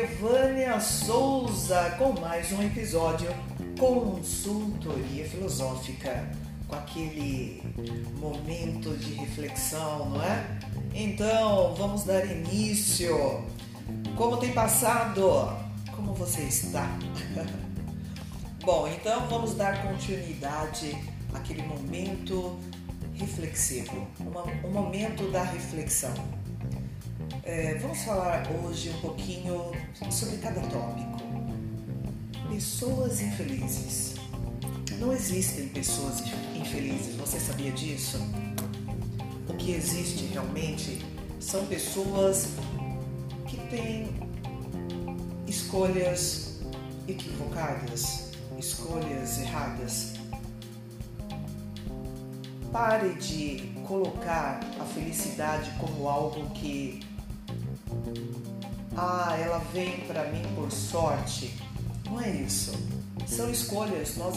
aqui é Vânia Souza com mais um episódio Consultoria Filosófica, com aquele momento de reflexão, não é? Então, vamos dar início. Como tem passado? Como você está? Bom, então vamos dar continuidade àquele momento reflexivo, um momento da reflexão. É, vamos falar hoje um pouquinho sobre cada tópico. Pessoas infelizes. Não existem pessoas infelizes, você sabia disso? O que existe realmente são pessoas que têm escolhas equivocadas, escolhas erradas. Pare de colocar a felicidade como algo que ah, ela vem para mim por sorte. Não é isso. São escolhas. Nós,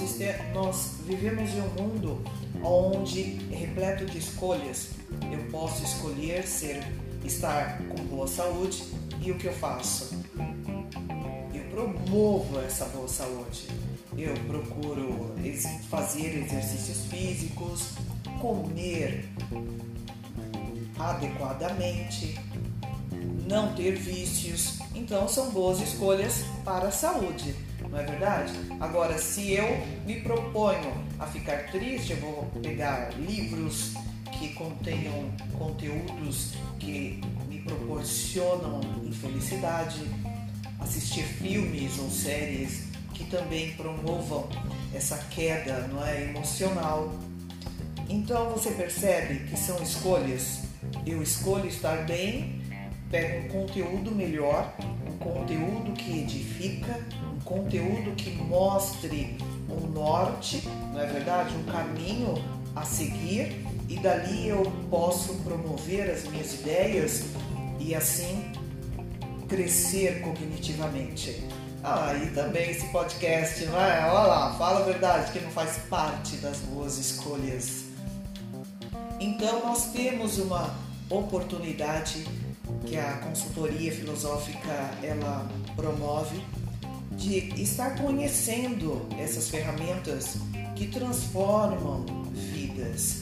nós vivemos em um mundo onde é repleto de escolhas. Eu posso escolher ser, estar com boa saúde e o que eu faço? Eu promovo essa boa saúde. Eu procuro fazer exercícios físicos, comer adequadamente, não ter vícios. Então são boas escolhas para a saúde, não é verdade? Agora, se eu me proponho a ficar triste, eu vou pegar livros que contenham conteúdos que me proporcionam infelicidade, assistir filmes ou séries que também promovam essa queda não é, emocional. Então você percebe que são escolhas. Eu escolho estar bem pega um conteúdo melhor, um conteúdo que edifica, um conteúdo que mostre um norte, não é verdade? Um caminho a seguir e dali eu posso promover as minhas ideias e assim crescer cognitivamente. Ah, e também esse podcast, não é? Olha lá, fala a verdade que não faz parte das boas escolhas. Então nós temos uma oportunidade que a consultoria filosófica ela promove de estar conhecendo essas ferramentas que transformam vidas.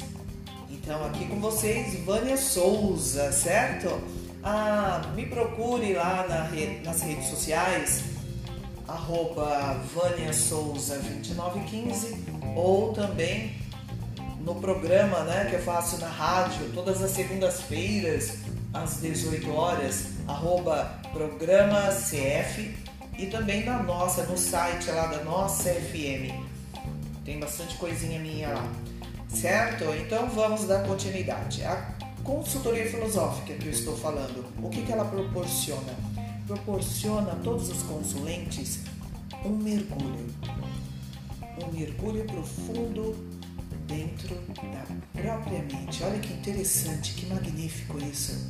Então aqui com vocês Vânia Souza, certo? Ah, me procure lá na nas redes sociais arroba Vânia Souza 2915 ou também no programa né, que eu faço na rádio todas as segundas-feiras às 18 horas, arroba programa CF e também na nossa, no site lá da nossa FM. Tem bastante coisinha minha lá, certo? Então vamos dar continuidade. A consultoria filosófica que eu estou falando, o que, que ela proporciona? Proporciona a todos os consulentes um mergulho, um mergulho profundo dentro da própria mente. Olha que interessante, que magnífico isso.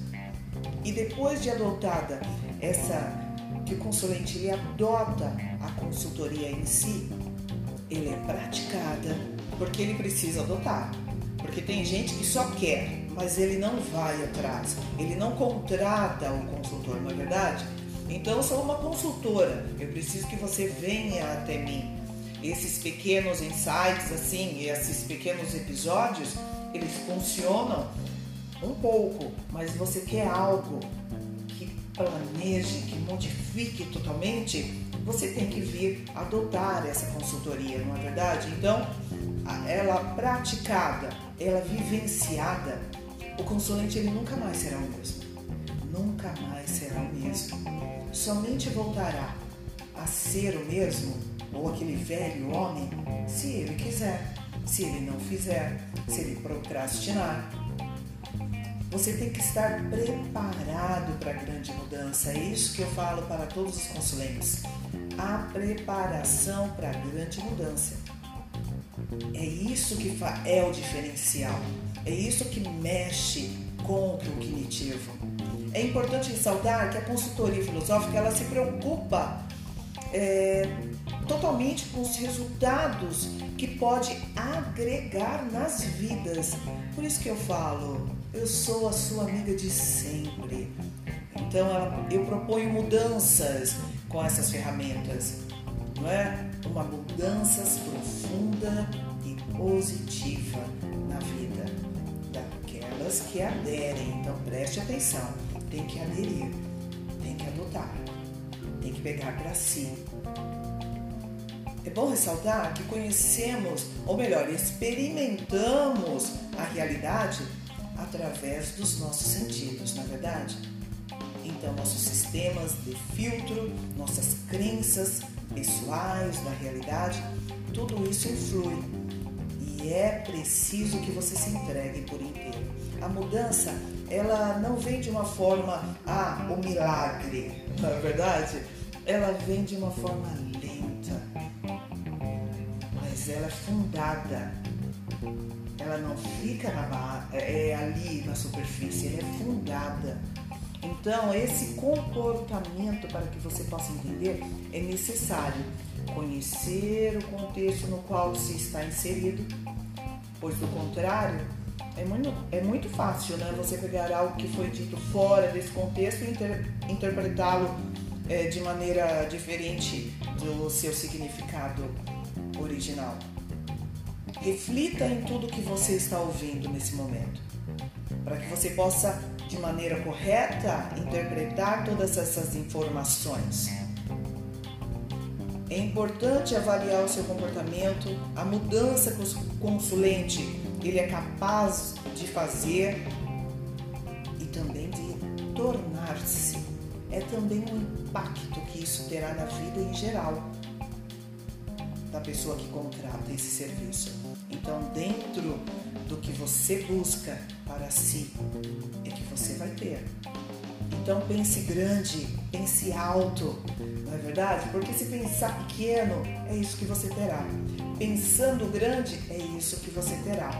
E depois de adotada essa, que o consulente ele adota a consultoria em si, ele é praticada porque ele precisa adotar. Porque tem gente que só quer, mas ele não vai atrás, ele não contrata o consultor, não é verdade? Então eu sou uma consultora, eu preciso que você venha até mim. Esses pequenos insights, assim, esses pequenos episódios, eles funcionam um pouco, mas você quer algo que planeje, que modifique totalmente, você tem que vir adotar essa consultoria, não é verdade? Então, ela praticada, ela vivenciada, o consulente ele nunca mais será o mesmo. Nunca mais será o mesmo. Somente voltará a ser o mesmo, ou aquele velho homem, se ele quiser. Se ele não fizer, se ele procrastinar, você tem que estar preparado para a grande mudança. É isso que eu falo para todos os consulentes. A preparação para a grande mudança. É isso que é o diferencial. É isso que mexe com o cognitivo. É importante ressaltar que a consultoria filosófica ela se preocupa é, totalmente com os resultados que pode agregar nas vidas. Por isso que eu falo, eu sou a sua amiga de sempre. Então eu proponho mudanças com essas ferramentas, não é? Uma mudanças profunda e positiva na vida daquelas que aderem. Então preste atenção, tem que aderir, tem que adotar, tem que pegar para si. É bom ressaltar que conhecemos, ou melhor, experimentamos a realidade através dos nossos sentidos, na é verdade? Então, nossos sistemas de filtro, nossas crenças pessoais da realidade, tudo isso influi e é preciso que você se entregue por inteiro. A mudança, ela não vem de uma forma, ah, o milagre, não é verdade? Ela vem de uma forma ela é fundada ela não fica na, é, ali na superfície, ela é fundada. Então, esse comportamento, para que você possa entender, é necessário conhecer o contexto no qual se está inserido, pois do contrário, é muito, é muito fácil né, você pegar algo que foi dito fora desse contexto e inter, interpretá-lo é, de maneira diferente do seu significado original. Reflita em tudo que você está ouvindo nesse momento, para que você possa, de maneira correta, interpretar todas essas informações. É importante avaliar o seu comportamento, a mudança que o consulente ele é capaz de fazer e também de tornar-se. É também um impacto que isso terá na vida em geral da pessoa que contrata esse serviço. Então, dentro do que você busca para si, é que você vai ter. Então, pense grande, pense alto, não é verdade? Porque se pensar pequeno, é isso que você terá. Pensando grande, é isso que você terá.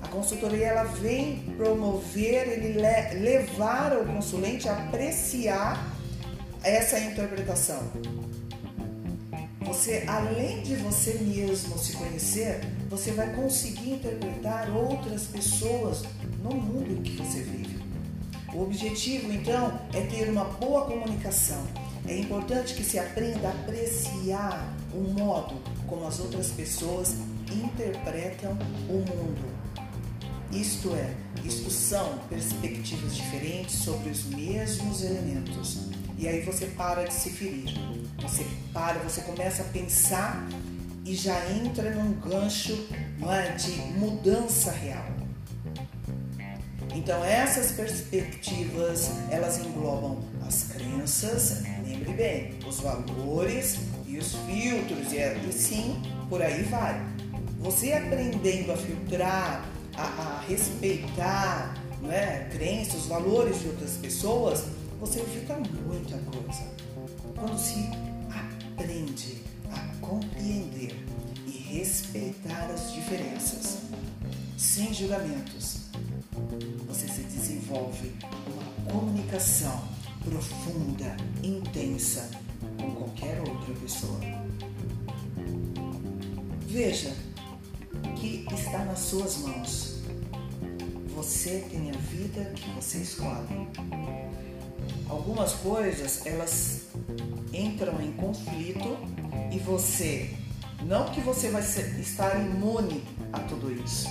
A consultoria ela vem promover, ele levar o consulente a apreciar essa interpretação você, além de você mesmo se conhecer, você vai conseguir interpretar outras pessoas no mundo que você vive. O objetivo, então, é ter uma boa comunicação. É importante que se aprenda a apreciar o modo como as outras pessoas interpretam o mundo. Isto é, isto são perspectivas diferentes sobre os mesmos elementos. E aí você para de se ferir. Você para, você começa a pensar e já entra num gancho é, de mudança real. Então essas perspectivas elas englobam as crenças, lembre bem, os valores e os filtros e, e sim por aí vai. Você aprendendo a filtrar, a, a respeitar, não é, crenças, valores de outras pessoas, você evita muita coisa. Quando se aprende a compreender e respeitar as diferenças, sem julgamentos, você se desenvolve uma comunicação profunda, intensa com qualquer outra pessoa. Veja que está nas suas mãos. Você tem a vida que você escolhe. Algumas coisas elas entram em conflito e você, não que você vai ser, estar imune a tudo isso.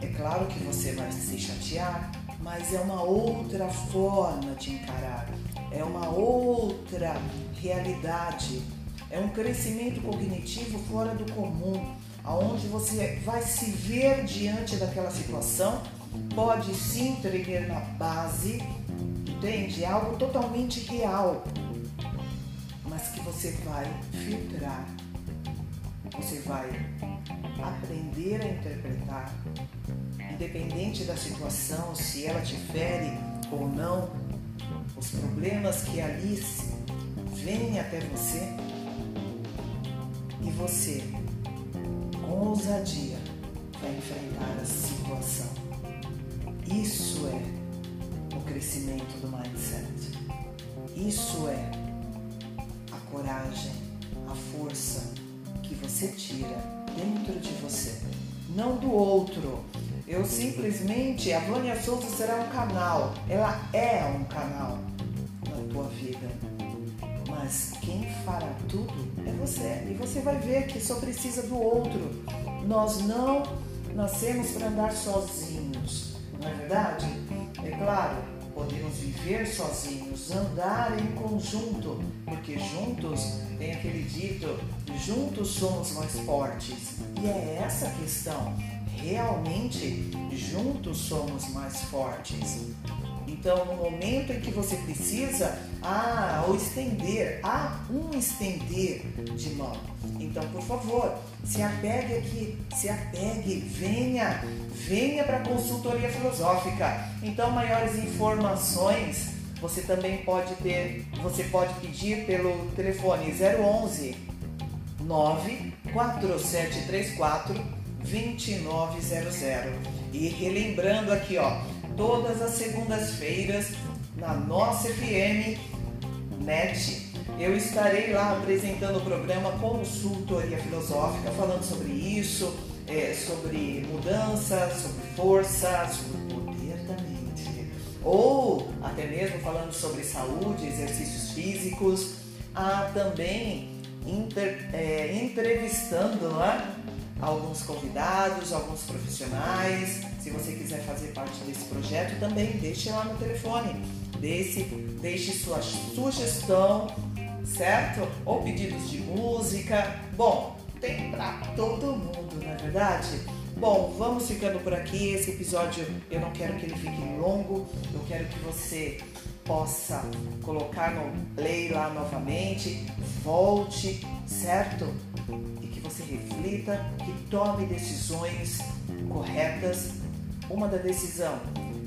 É claro que você vai se chatear, mas é uma outra forma de encarar, é uma outra realidade, é um crescimento cognitivo fora do comum, aonde você vai se ver diante daquela situação, pode sim tremer na base, entende? É algo totalmente real mas que você vai filtrar, você vai aprender a interpretar, independente da situação, se ela te fere ou não, os problemas que ali vêm até você e você, com ousadia, vai enfrentar a situação. Isso é crescimento do mindset. Isso é coragem, a força que você tira dentro de você, não do outro. Eu simplesmente, a Vânia Souza será um canal. Ela é um canal na tua vida. Mas quem fará tudo é você. E você vai ver que só precisa do outro. Nós não nascemos para andar sozinhos, não é verdade? É claro, podemos viver sozinhos, andar em conjunto, porque juntos tem aquele dito: juntos somos mais fortes. E é essa a questão. Realmente, juntos somos mais fortes. Então, no momento em que você precisa, ah, ou estender, há um estender de mão. Então, por favor, se apegue aqui, se apegue, venha, venha para a consultoria filosófica. Então, maiores informações você também pode ter, você pode pedir pelo telefone 011 94734 2900. E relembrando aqui, ó, todas as segundas-feiras na nossa FM NET. Eu estarei lá apresentando o programa Consultoria Filosófica, falando sobre isso, é, sobre mudança, sobre força, sobre poder da mente. Ou até mesmo falando sobre saúde, exercícios físicos. Ah, também inter, é, entrevistando lá alguns convidados, alguns profissionais. Se você quiser fazer parte desse projeto, também deixe lá no telefone. Deixe, deixe sua sugestão, certo? Ou pedidos de música. Bom, tem para todo mundo, não é verdade? Bom, vamos ficando por aqui. Esse episódio eu não quero que ele fique longo, eu quero que você possa colocar no play lá novamente, volte, certo? você reflita, que tome decisões corretas. Uma da decisão,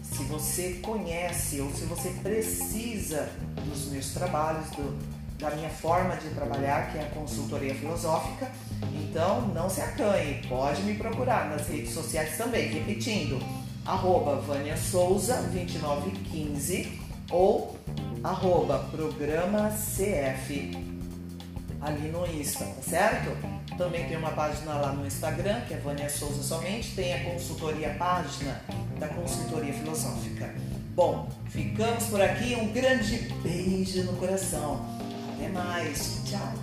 se você conhece ou se você precisa dos meus trabalhos, do, da minha forma de trabalhar, que é a consultoria filosófica, então não se acanhe, pode me procurar nas redes sociais também, repetindo, arroba Vânia Souza 2915 ou arroba programa CF ali no Insta, tá certo? Também tem uma página lá no Instagram, que é Vânia Souza somente, tem a consultoria página da consultoria filosófica. Bom, ficamos por aqui, um grande beijo no coração. Até mais. Tchau.